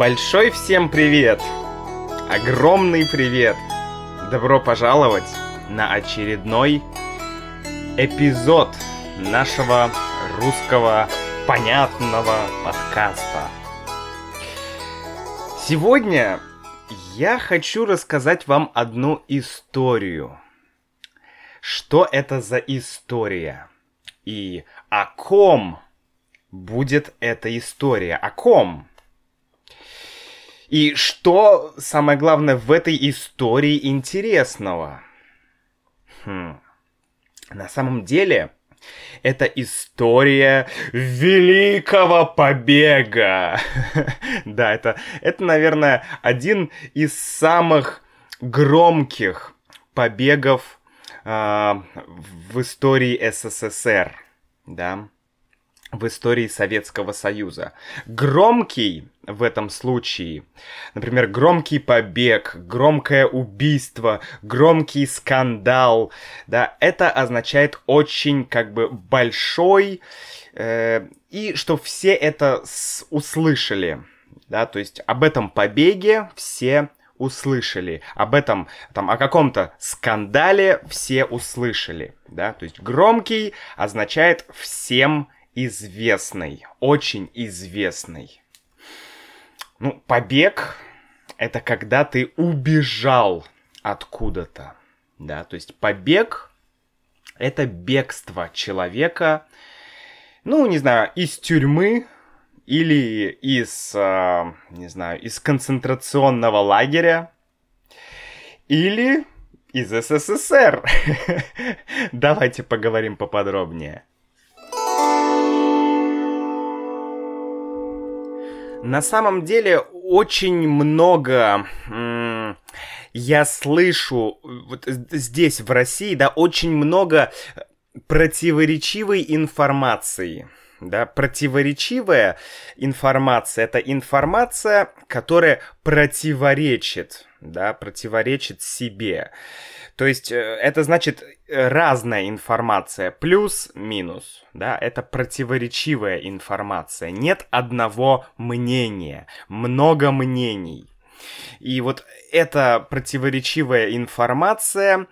Большой всем привет! Огромный привет! Добро пожаловать на очередной эпизод нашего русского понятного подкаста. Сегодня я хочу рассказать вам одну историю. Что это за история? И о ком будет эта история? О ком? И что, самое главное, в этой истории интересного? Хм. На самом деле, это история великого побега. да, это, это, наверное, один из самых громких побегов э, в истории СССР. Да в истории Советского Союза. Громкий в этом случае, например, громкий побег, громкое убийство, громкий скандал, да, это означает очень как бы большой, э, и что все это услышали, да, то есть об этом побеге все услышали. Об этом, там, о каком-то скандале все услышали, да, то есть громкий означает всем известный, очень известный. Ну, побег — это когда ты убежал откуда-то, да, то есть побег — это бегство человека, ну, не знаю, из тюрьмы или из, э, не знаю, из концентрационного лагеря, или из СССР. Давайте поговорим поподробнее. На самом деле очень много я слышу вот здесь в России, да, очень много противоречивой информации. Да, противоречивая информация это информация, которая противоречит, да, противоречит себе. То есть это значит разная информация, плюс-минус, да, это противоречивая информация. Нет одного мнения, много мнений. И вот эта противоречивая информация,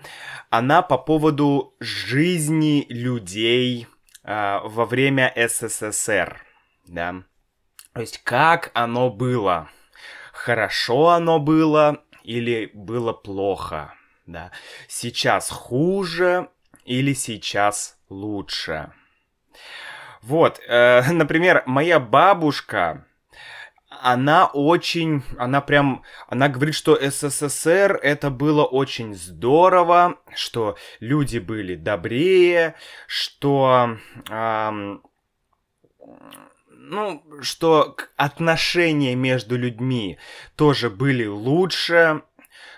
она по поводу жизни людей э, во время СССР, да. То есть как оно было, хорошо оно было или было плохо, да. Сейчас хуже или сейчас лучше. Вот, э, например, моя бабушка, она очень, она прям, она говорит, что СССР это было очень здорово, что люди были добрее, что, эм, ну, что отношения между людьми тоже были лучше,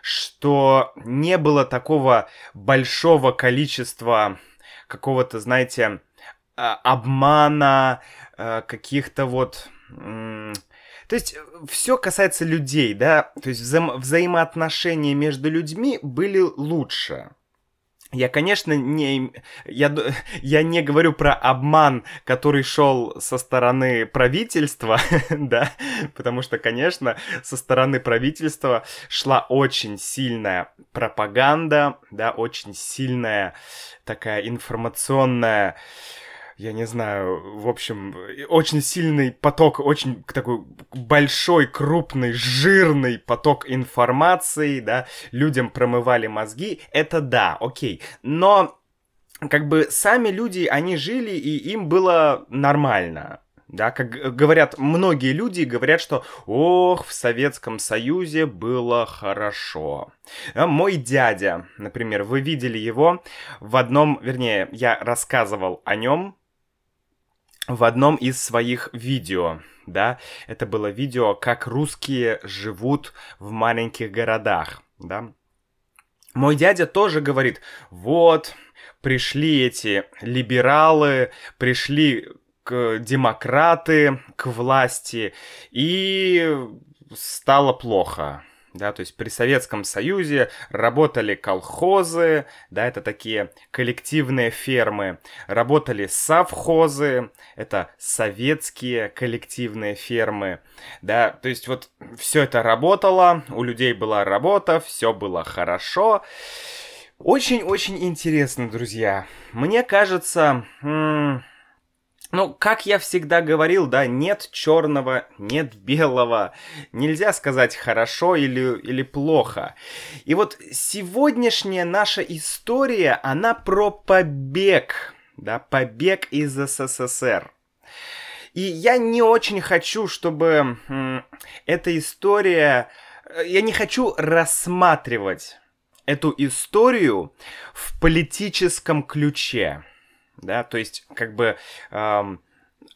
что не было такого большого количества какого-то, знаете, обмана, каких-то вот... То есть все касается людей, да, то есть вза- взаимоотношения между людьми были лучше. Я, конечно, не, я, я не говорю про обман, который шел со стороны правительства, да, потому что, конечно, со стороны правительства шла очень сильная пропаганда, да, очень сильная такая информационная, я не знаю, в общем, очень сильный поток, очень такой большой, крупный, жирный поток информации, да, людям промывали мозги, это да, окей, но как бы сами люди, они жили, и им было нормально, да, как говорят многие люди, говорят, что ох, в Советском Союзе было хорошо. Мой дядя, например, вы видели его в одном, вернее, я рассказывал о нем в одном из своих видео, да, это было видео, как русские живут в маленьких городах, да. Мой дядя тоже говорит, вот, пришли эти либералы, пришли к демократы к власти, и стало плохо, да, то есть при Советском Союзе работали колхозы, да, это такие коллективные фермы, работали совхозы, это советские коллективные фермы, да, то есть вот все это работало, у людей была работа, все было хорошо. Очень-очень интересно, друзья. Мне кажется, м- ну, как я всегда говорил, да, нет черного, нет белого. Нельзя сказать хорошо или, или плохо. И вот сегодняшняя наша история, она про побег, да, побег из СССР. И я не очень хочу, чтобы эта история... Э, я не хочу рассматривать эту историю в политическом ключе да, то есть как бы эм,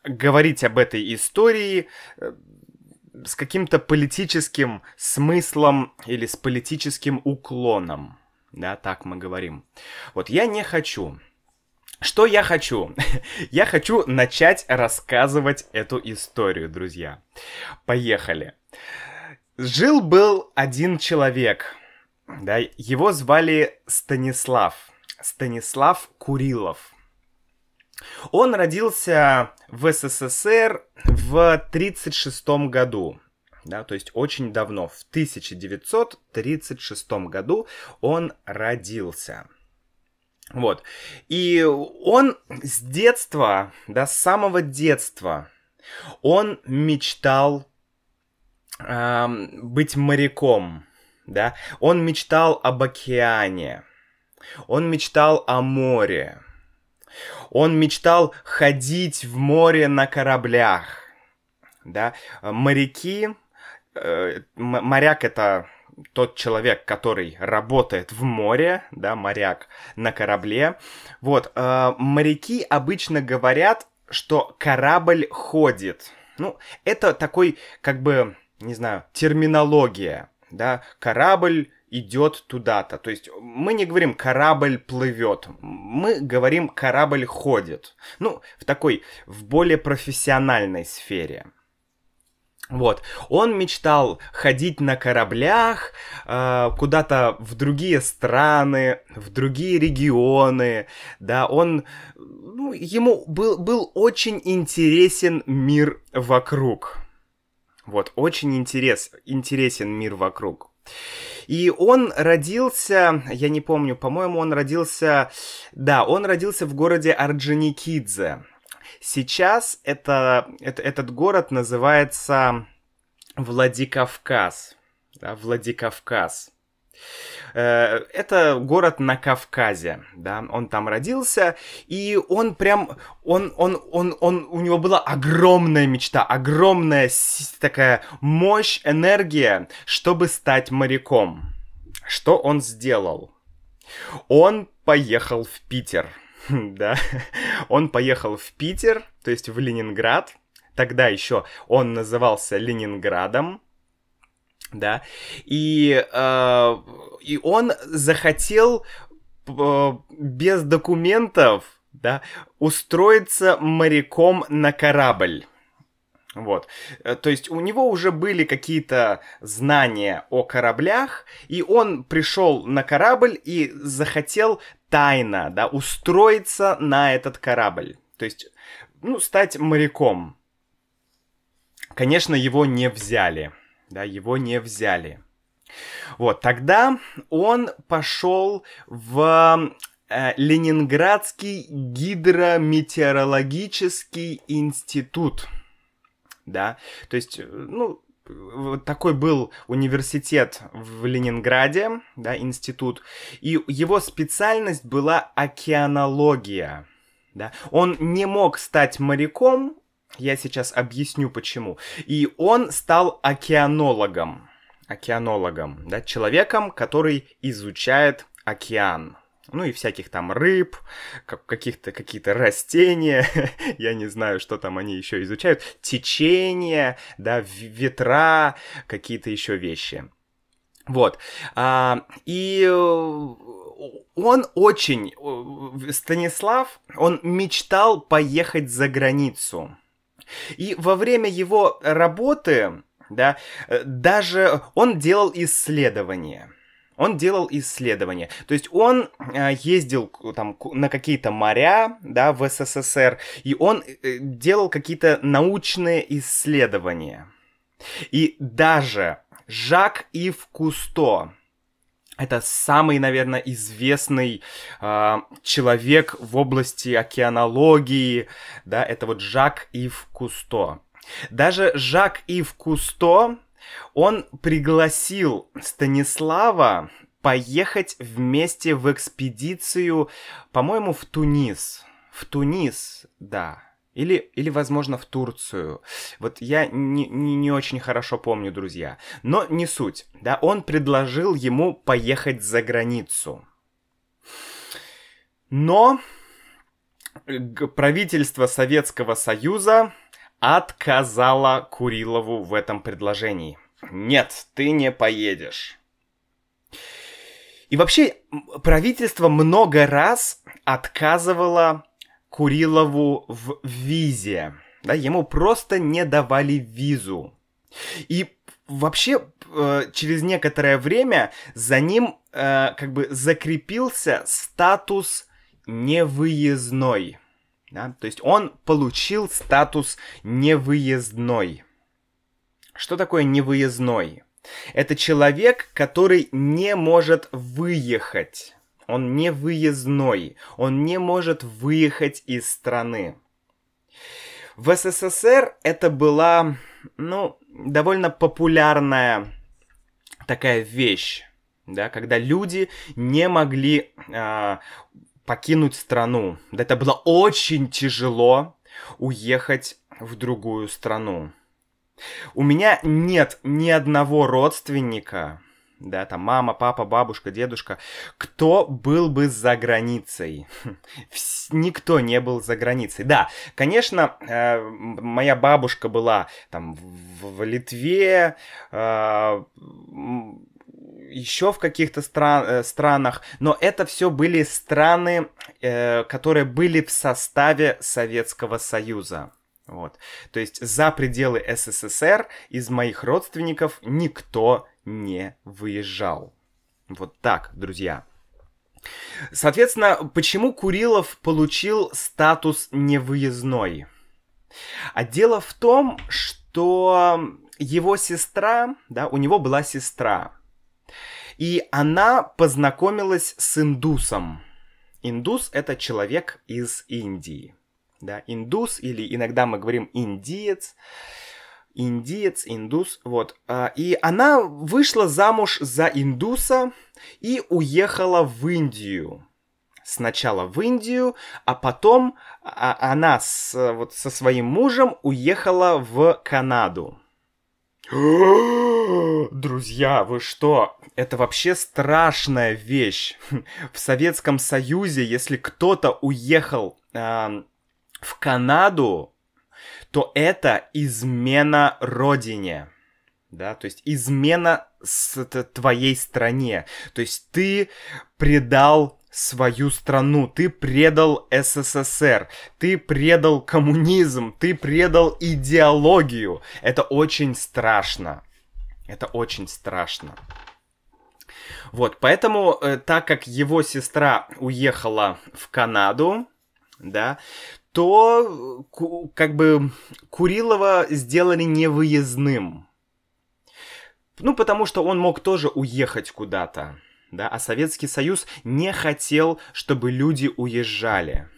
говорить об этой истории э, с каким-то политическим смыслом или с политическим уклоном, да, так мы говорим. Вот я не хочу. Что я хочу? я хочу начать рассказывать эту историю, друзья. Поехали. Жил-был один человек, да, его звали Станислав. Станислав Курилов. Он родился в СССР в 1936 году. Да, то есть очень давно, в 1936 году он родился. Вот. И он с детства, да, самого детства, он мечтал э, быть моряком, да. Он мечтал об океане, он мечтал о море, он мечтал ходить в море на кораблях. Да? Моряки, э, моряк это тот человек, который работает в море, да, моряк на корабле. Вот, э, моряки обычно говорят, что корабль ходит. Ну, это такой, как бы, не знаю, терминология, да, корабль идет туда-то. То есть мы не говорим корабль плывет, мы говорим корабль ходит. Ну, в такой, в более профессиональной сфере. Вот, он мечтал ходить на кораблях э, куда-то в другие страны, в другие регионы, да, он, ну, ему был, был очень интересен мир вокруг. Вот, очень интерес, интересен мир вокруг. И он родился, я не помню, по-моему, он родился... Да, он родился в городе Орджоникидзе. Сейчас это, это, этот город называется Владикавказ. Да, Владикавказ. Э, это город на Кавказе, да, он там родился, и он прям, он, он, он, он, у него была огромная мечта, огромная такая мощь, энергия, чтобы стать моряком. Что он сделал? Он поехал в Питер, да, он поехал в Питер, то есть в Ленинград, тогда еще он назывался Ленинградом, да, и, э, и он захотел э, без документов, да, устроиться моряком на корабль. Вот. Э, то есть у него уже были какие-то знания о кораблях, и он пришел на корабль и захотел тайно, да, устроиться на этот корабль. То есть, ну, стать моряком. Конечно, его не взяли да, его не взяли. Вот, тогда он пошел в э, Ленинградский гидрометеорологический институт, да, то есть, ну, такой был университет в Ленинграде, да, институт, и его специальность была океанология, да. Он не мог стать моряком, я сейчас объясню почему. И он стал океанологом. Океанологом, да, человеком, который изучает океан. Ну и всяких там рыб, как, каких-то какие-то растения, я не знаю, что там они еще изучают, течения, да, ветра, какие-то еще вещи. Вот. А, и он очень, Станислав, он мечтал поехать за границу. И во время его работы да, э, даже он делал исследования. Он делал исследования. То есть он э, ездил там на какие-то моря, да, в СССР, и он э, делал какие-то научные исследования. И даже Жак Ив Кусто, это самый, наверное, известный э, человек в области океанологии, да, это вот Жак Ив Кусто. Даже Жак Ив Кусто, он пригласил Станислава поехать вместе в экспедицию, по-моему, в Тунис. В Тунис, да. Или, или, возможно, в Турцию. Вот я не, не, не очень хорошо помню, друзья. Но не суть. Да, он предложил ему поехать за границу. Но правительство Советского Союза отказало Курилову в этом предложении. Нет, ты не поедешь. И вообще, правительство много раз отказывало Курилову в визе. Да, ему просто не давали визу. И вообще э, через некоторое время за ним э, как бы закрепился статус невыездной. Да? То есть он получил статус невыездной. Что такое невыездной? Это человек, который не может выехать он не выездной, он не может выехать из страны. В СССР это была, ну, довольно популярная такая вещь, да, когда люди не могли э, покинуть страну. Это было очень тяжело уехать в другую страну. У меня нет ни одного родственника, да, там мама, папа, бабушка, дедушка, кто был бы за границей? Никто не был за границей. Да, конечно, э, моя бабушка была там в, в Литве, э, еще в каких-то стран, э, странах, но это все были страны, э, которые были в составе Советского Союза. Вот. То есть за пределы СССР из моих родственников никто не выезжал. Вот так, друзья. Соответственно, почему Курилов получил статус невыездной? А дело в том, что его сестра, да, у него была сестра, и она познакомилась с индусом. Индус это человек из Индии, да, индус или иногда мы говорим индиец индиец, индус, вот. А, и она вышла замуж за индуса и уехала в Индию. Сначала в Индию, а потом а, она с, вот, со своим мужем уехала в Канаду. Друзья, вы что? Это вообще страшная вещь. В Советском Союзе, если кто-то уехал э, в Канаду, то это измена родине. Да, то есть измена с твоей стране. То есть ты предал свою страну, ты предал СССР, ты предал коммунизм, ты предал идеологию. Это очень страшно. Это очень страшно. Вот, поэтому, э, так как его сестра уехала в Канаду, да, то как бы Курилова сделали невыездным. Ну, потому что он мог тоже уехать куда-то, да, а Советский Союз не хотел, чтобы люди уезжали.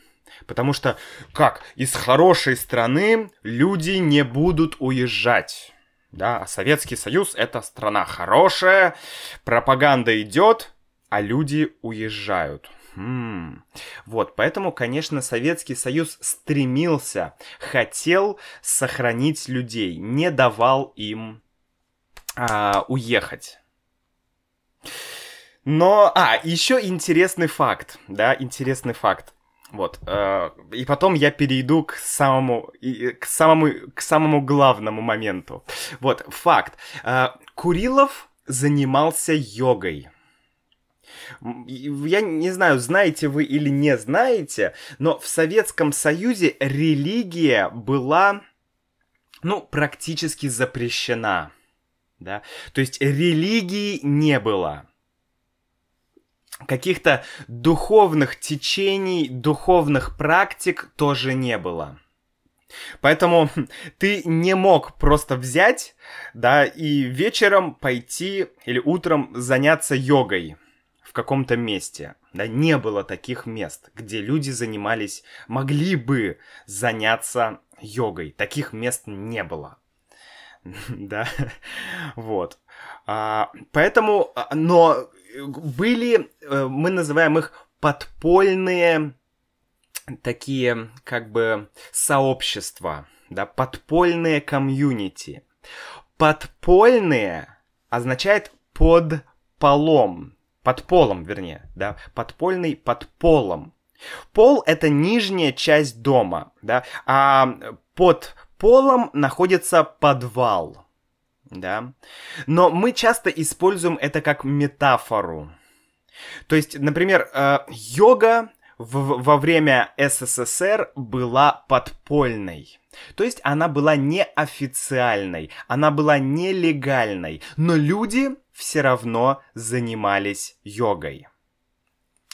Потому что, как, из хорошей страны люди не будут уезжать. Да, а Советский Союз это страна хорошая, пропаганда идет, а люди уезжают. Вот, поэтому, конечно, Советский Союз стремился, хотел сохранить людей, не давал им а, уехать. Но, а, еще интересный факт, да, интересный факт. Вот, э, и потом я перейду к самому, к самому, к самому главному моменту. Вот, факт. Э, Курилов занимался йогой. Я не знаю, знаете вы или не знаете, но в Советском Союзе религия была, ну, практически запрещена. да, то есть религии не было. Каких-то духовных течений, духовных практик тоже не было. Поэтому ты не мог просто взять, да, и вечером пойти или утром заняться йогой каком-то месте. Да, не было таких мест, где люди занимались, могли бы заняться йогой. Таких мест не было. Да, вот. А, поэтому, а, но были, э, мы называем их подпольные такие как бы сообщества, да, подпольные комьюнити. Подпольные означает под полом, под полом, вернее, да, подпольный под полом. Пол — это нижняя часть дома, да, а под полом находится подвал, да. Но мы часто используем это как метафору. То есть, например, э, йога в, во время СССР была подпольной. То есть она была неофициальной, она была нелегальной, но люди все равно занимались йогой.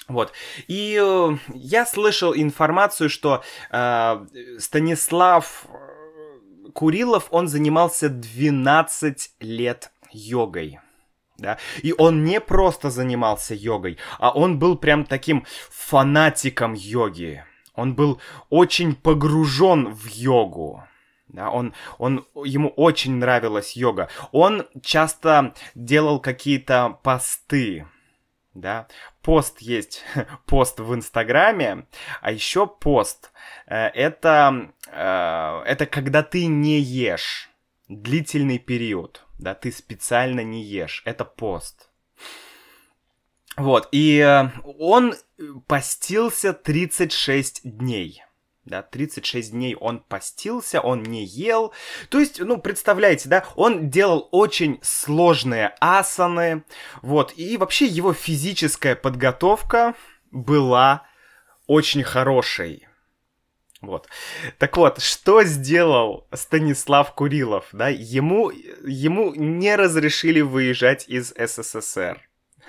Вот. И э, я слышал информацию, что э, Станислав э, Курилов, он занимался 12 лет йогой да, и он не просто занимался йогой, а он был прям таким фанатиком йоги. Он был очень погружен в йогу. Да, он, он, ему очень нравилась йога. Он часто делал какие-то посты. Да, пост есть, пост в Инстаграме, а еще пост. Э, это, э, это когда ты не ешь длительный период да, ты специально не ешь, это пост. Вот, и э, он постился 36 дней. Да, 36 дней он постился, он не ел. То есть, ну, представляете, да, он делал очень сложные асаны. Вот, и вообще его физическая подготовка была очень хорошей. Вот. Так вот, что сделал Станислав Курилов? Да? Ему, ему не разрешили выезжать из СССР.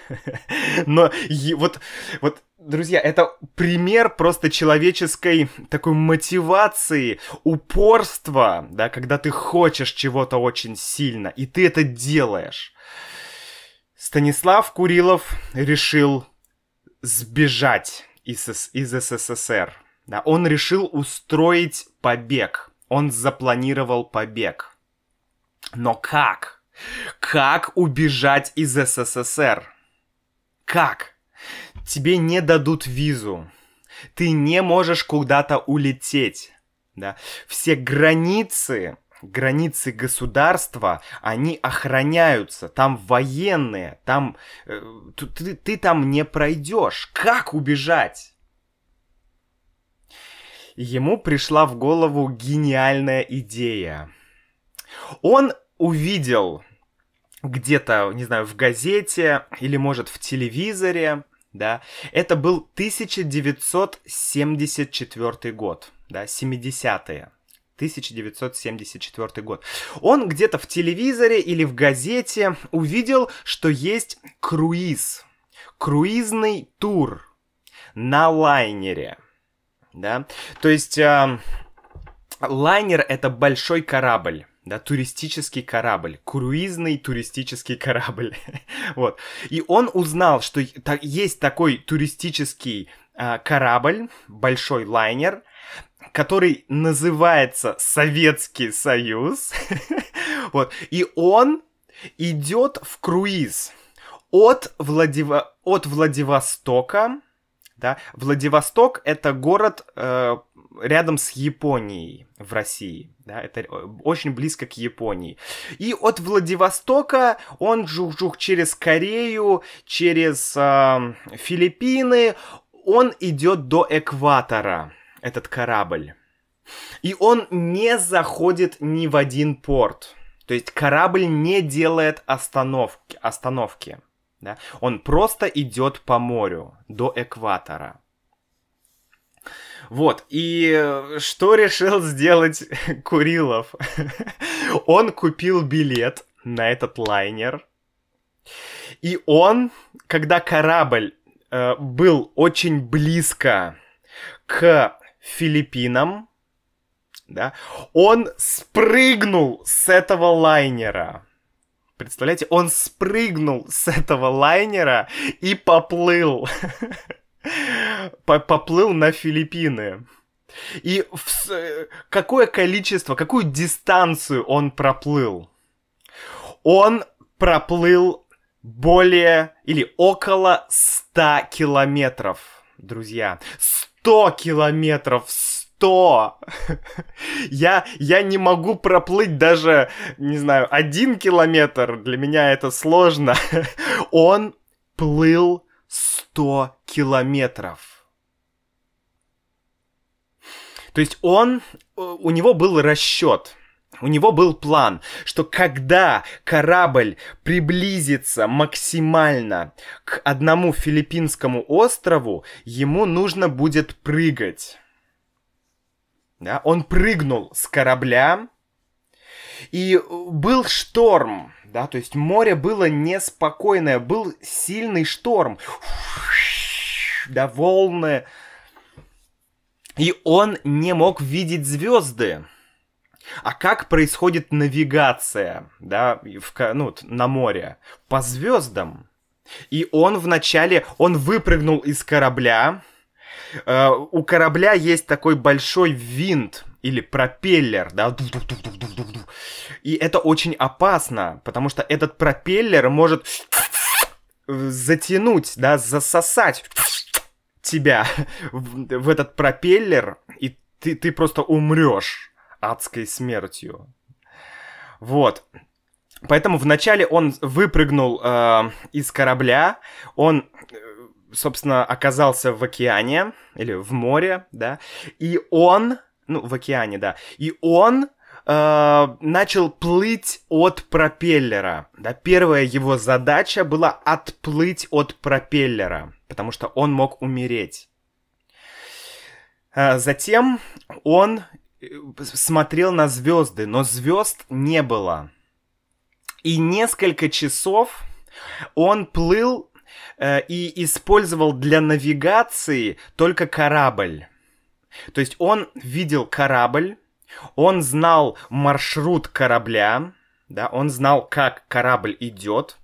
Но вот, вот, друзья, это пример просто человеческой такой мотивации, упорства, да, когда ты хочешь чего-то очень сильно, и ты это делаешь. Станислав Курилов решил сбежать из, из СССР. Да, он решил устроить побег. Он запланировал побег. Но как? Как убежать из СССР? Как? Тебе не дадут визу. Ты не можешь куда-то улететь. Да? Все границы, границы государства, они охраняются. Там военные, там э, ты, ты там не пройдешь. Как убежать? ему пришла в голову гениальная идея. Он увидел где-то, не знаю, в газете или, может, в телевизоре, да, это был 1974 год, да, 70-е. 1974 год. Он где-то в телевизоре или в газете увидел, что есть круиз, круизный тур на лайнере да. То есть э, лайнер это большой корабль да, туристический корабль, круизный туристический корабль, вот. И он узнал, что есть такой туристический э, корабль, большой лайнер, который называется Советский Союз, вот. И он идет в круиз от, Владиво... от Владивостока да? Владивосток это город э, рядом с Японией в России. Да, это э, очень близко к Японии. И от Владивостока он жух-жух через Корею, через э, Филиппины, он идет до экватора, этот корабль. И он не заходит ни в один порт. То есть корабль не делает остановки. остановки. Да? Он просто идет по морю до экватора. Вот, и что решил сделать Курилов? Он купил билет на этот лайнер. И он, когда корабль э, был очень близко к Филиппинам, да, он спрыгнул с этого лайнера. Представляете, он спрыгнул с этого лайнера и поплыл. Поплыл на Филиппины. И в... какое количество, какую дистанцию он проплыл? Он проплыл более или около 100 километров, друзья. 100 километров, 100! я, я не могу проплыть даже, не знаю, один километр. Для меня это сложно. Он плыл 100 километров. То есть он, у него был расчет, у него был план, что когда корабль приблизится максимально к одному филиппинскому острову, ему нужно будет прыгать. Да? Он прыгнул с корабля, и был шторм, да, то есть море было неспокойное, был сильный шторм, да, волны, и он не мог видеть звезды. А как происходит навигация, да, в, ну, на море? По звездам. И он вначале, он выпрыгнул из корабля. Э, у корабля есть такой большой винт или пропеллер, да, и это очень опасно, потому что этот пропеллер может затянуть, да, засосать тебя в, этот пропеллер, и ты, ты просто умрешь адской смертью. Вот. Поэтому вначале он выпрыгнул э, из корабля, он, э, собственно, оказался в океане или в море, да, и он, ну, в океане, да, и он э, начал плыть от пропеллера. Да, первая его задача была отплыть от пропеллера, потому что он мог умереть. Э, затем он э, смотрел на звезды, но звезд не было. И несколько часов он плыл э, и использовал для навигации только корабль. То есть он видел корабль, он знал маршрут корабля, да, он знал, как корабль идет,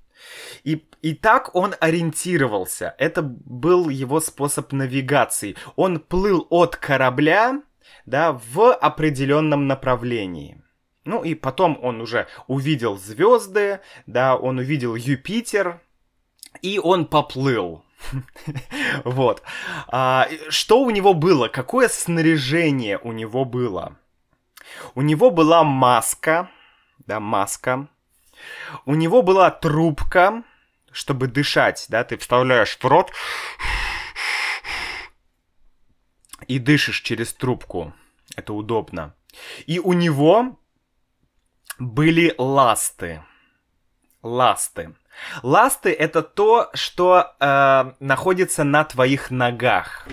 и, и так он ориентировался. Это был его способ навигации. Он плыл от корабля, да, в определенном направлении. Ну и потом он уже увидел звезды, да, он увидел Юпитер, и он поплыл. Вот. А, что у него было? Какое снаряжение у него было? У него была маска, да, маска. У него была трубка, чтобы дышать, да, ты вставляешь в рот и дышишь через трубку. Это удобно. И у него были ласты. Ласты. Ласты это то, что э, находится на твоих ногах.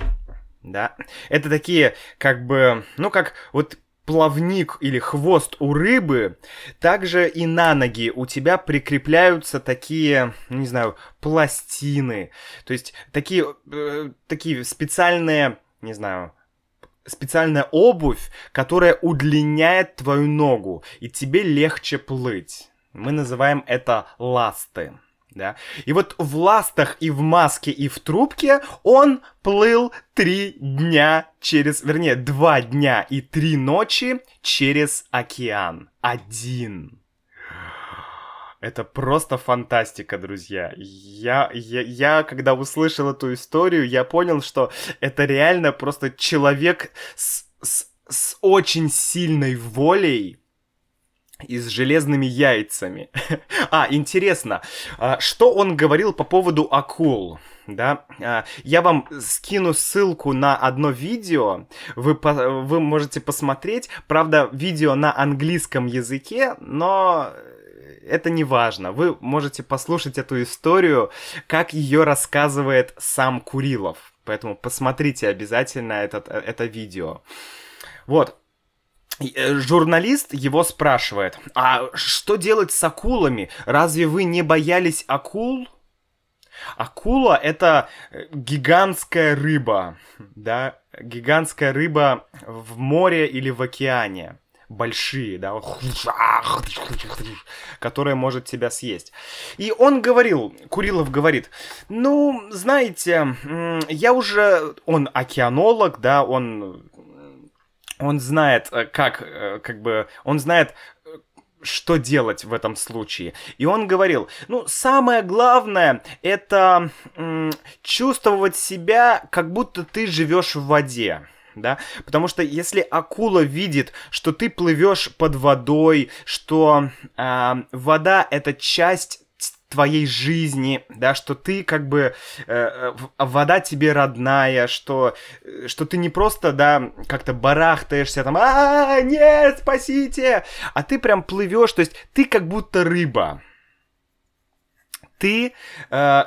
Да? Это такие, как бы, ну как вот плавник или хвост у рыбы, также и на ноги у тебя прикрепляются такие, не знаю, пластины. То есть такие, э, такие специальные, не знаю, специальная обувь, которая удлиняет твою ногу, и тебе легче плыть. Мы называем это ласты да. И вот в ластах и в маске и в трубке он плыл три дня через, вернее, два дня и три ночи через океан. Один. Это просто фантастика, друзья. Я, я, я, когда услышал эту историю, я понял, что это реально просто человек с, с, с очень сильной волей, и с железными яйцами. а, интересно, а, что он говорил по поводу акул? Да, а, я вам скину ссылку на одно видео, вы, вы можете посмотреть, правда, видео на английском языке, но это не важно. Вы можете послушать эту историю, как ее рассказывает сам Курилов. Поэтому посмотрите обязательно этот, это видео. Вот, э, журналист его спрашивает, а что делать с акулами? Разве вы не боялись акул? Акула это э, гигантская рыба, да, гигантская рыба в море или в океане большие, да, которая может тебя съесть. И он говорил, Курилов говорит, ну, знаете, я уже, он океанолог, да, он он знает, э, как, э, как бы, он знает, что делать в этом случае. И он говорил, ну, самое главное, это м, чувствовать себя, как будто ты живешь в воде. Да? Потому что если акула видит, что ты плывешь под водой, что э, вода это часть твоей жизни, да, что ты как бы э, э вода тебе родная, что э, что ты не просто да как-то барахтаешься там, а нет, спасите, а ты прям плывешь, то есть ты как будто рыба, ты э,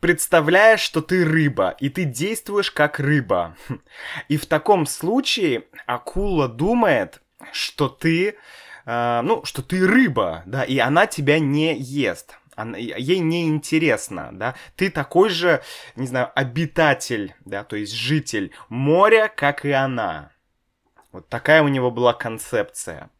представляешь, что ты рыба, и ты действуешь как рыба, и в таком случае акула думает, что ты Uh, ну, что ты рыба, да, и она тебя не ест она, ей не интересно, да, ты такой же, не знаю, обитатель, да, то есть житель моря, как и она. Вот такая у него была концепция.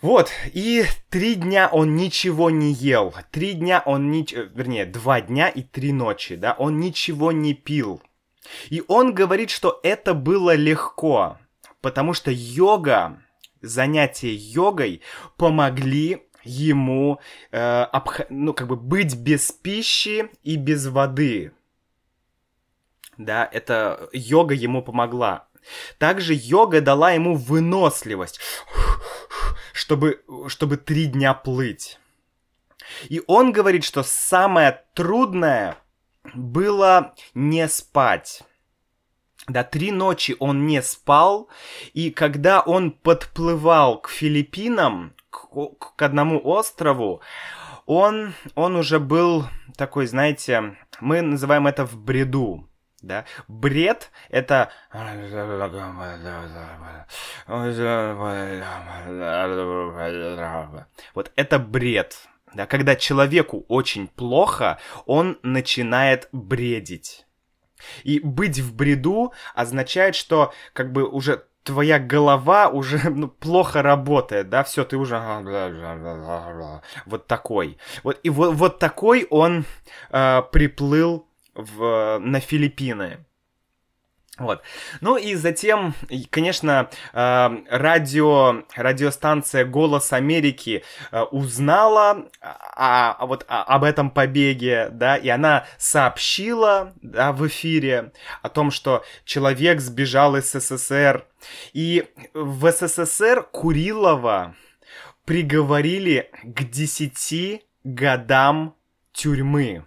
Вот, и три дня он ничего не ел. Три дня он не... Вернее, два дня и три ночи, да, он ничего не пил. И он говорит, что это было легко, потому что йога, занятия йогой помогли ему э, обх... ну, как бы быть без пищи и без воды. Да, это йога ему помогла. Также йога дала ему выносливость, чтобы, чтобы три дня плыть. И он говорит, что самое трудное было не спать. Да, три ночи он не спал, и когда он подплывал к Филиппинам, к, к одному острову, он, он уже был такой, знаете, мы называем это в бреду. Да? Бред — это... Вот это бред. Да? Когда человеку очень плохо, он начинает бредить. И быть в бреду означает, что как бы уже твоя голова уже ну, плохо работает, да, все, ты уже вот такой. Вот, и вот, вот такой он э, приплыл в, на Филиппины. Вот. Ну и затем, конечно, э, радио, радиостанция «Голос Америки» э, узнала о, о, вот о, об этом побеге, да, и она сообщила да, в эфире о том, что человек сбежал из СССР. И в СССР Курилова приговорили к 10 годам тюрьмы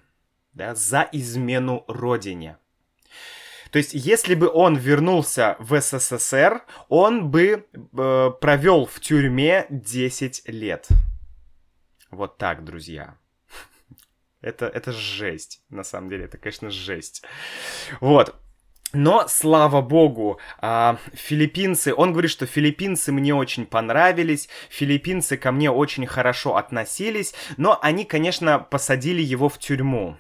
да, за измену родине. То есть, если бы он вернулся в СССР, он бы э, провел в тюрьме 10 лет. Вот так, друзья. Это, это жесть, на самом деле, это, конечно, жесть. Вот. Но, слава богу, а, филиппинцы, он говорит, что филиппинцы мне очень понравились, филиппинцы ко мне очень хорошо относились, но они, конечно, посадили его в тюрьму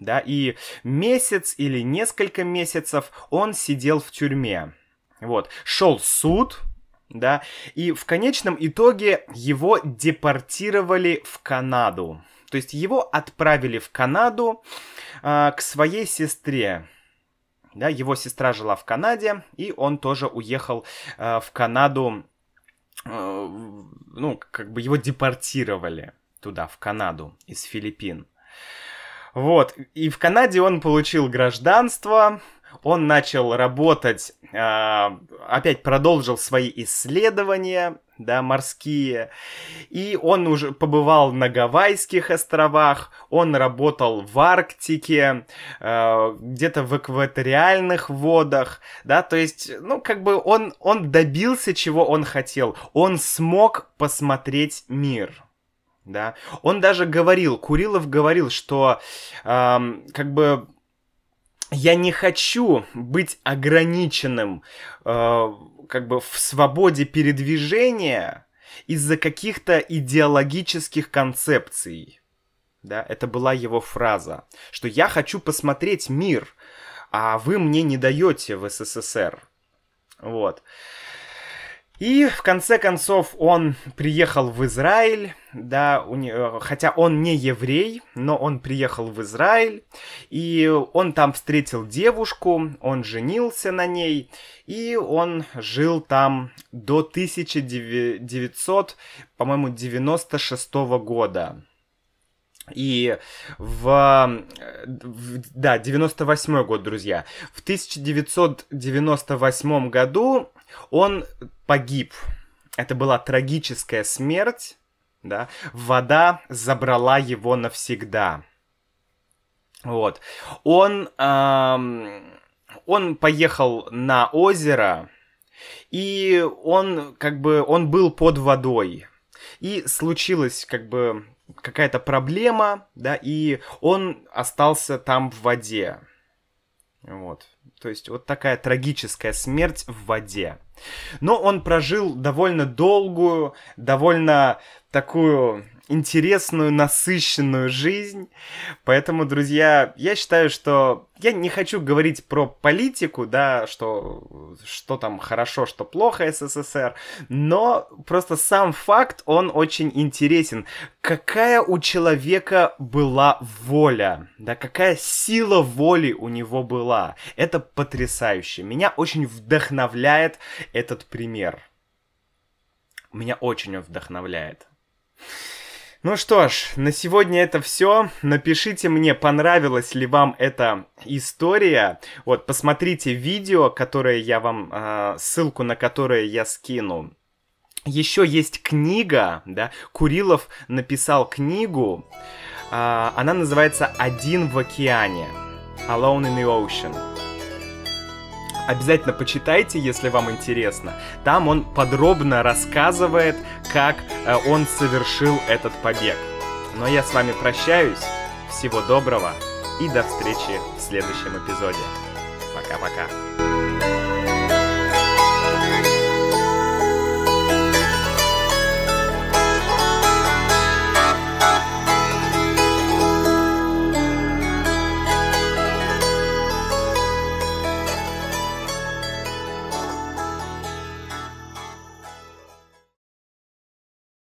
да, и месяц или несколько месяцев он сидел в тюрьме. Вот, шел суд, да, и в конечном итоге его депортировали в Канаду. То есть его отправили в Канаду э, к своей сестре. Да, его сестра жила в Канаде, и он тоже уехал э, в Канаду. Э, ну, как бы его депортировали туда, в Канаду, из Филиппин. Вот. И в Канаде он получил гражданство, он начал работать, э, опять продолжил свои исследования, да, морские, и он уже побывал на Гавайских островах, он работал в Арктике, э, где-то в экваториальных водах, да, то есть, ну, как бы он, он добился, чего он хотел, он смог посмотреть мир, да. Он даже говорил, Курилов говорил, что эм, как бы я не хочу быть ограниченным э, как бы в свободе передвижения из-за каких-то идеологических концепций. Да, это была его фраза, что я хочу посмотреть мир, а вы мне не даете в СССР. Вот. И в конце концов он приехал в Израиль, да, у не, хотя он не еврей, но он приехал в Израиль, и он там встретил девушку, он женился на ней, и он жил там до 1900, по-моему, 96 года. И в, в да, 98 год, друзья. В 1998 году он погиб. Это была трагическая смерть, да. Вода забрала его навсегда. Вот. Он, эм, он поехал на озеро, и он, как бы, он был под водой. И случилась, как бы, какая-то проблема, да, и он остался там в воде. Вот. То есть вот такая трагическая смерть в воде. Но он прожил довольно долгую, довольно такую интересную, насыщенную жизнь. Поэтому, друзья, я считаю, что я не хочу говорить про политику, да, что, что там хорошо, что плохо СССР, но просто сам факт, он очень интересен. Какая у человека была воля, да, какая сила воли у него была. Это потрясающе. Меня очень вдохновляет этот пример. Меня очень вдохновляет. Ну что ж, на сегодня это все. Напишите мне, понравилась ли вам эта история. Вот, посмотрите видео, которое я вам, э, ссылку на которое я скину. Еще есть книга, да, Курилов написал книгу, э, она называется «Один в океане», «Alone in the Ocean». Обязательно почитайте, если вам интересно. Там он подробно рассказывает, как э, он совершил этот побег. Но я с вами прощаюсь. Всего доброго и до встречи в следующем эпизоде. Пока-пока.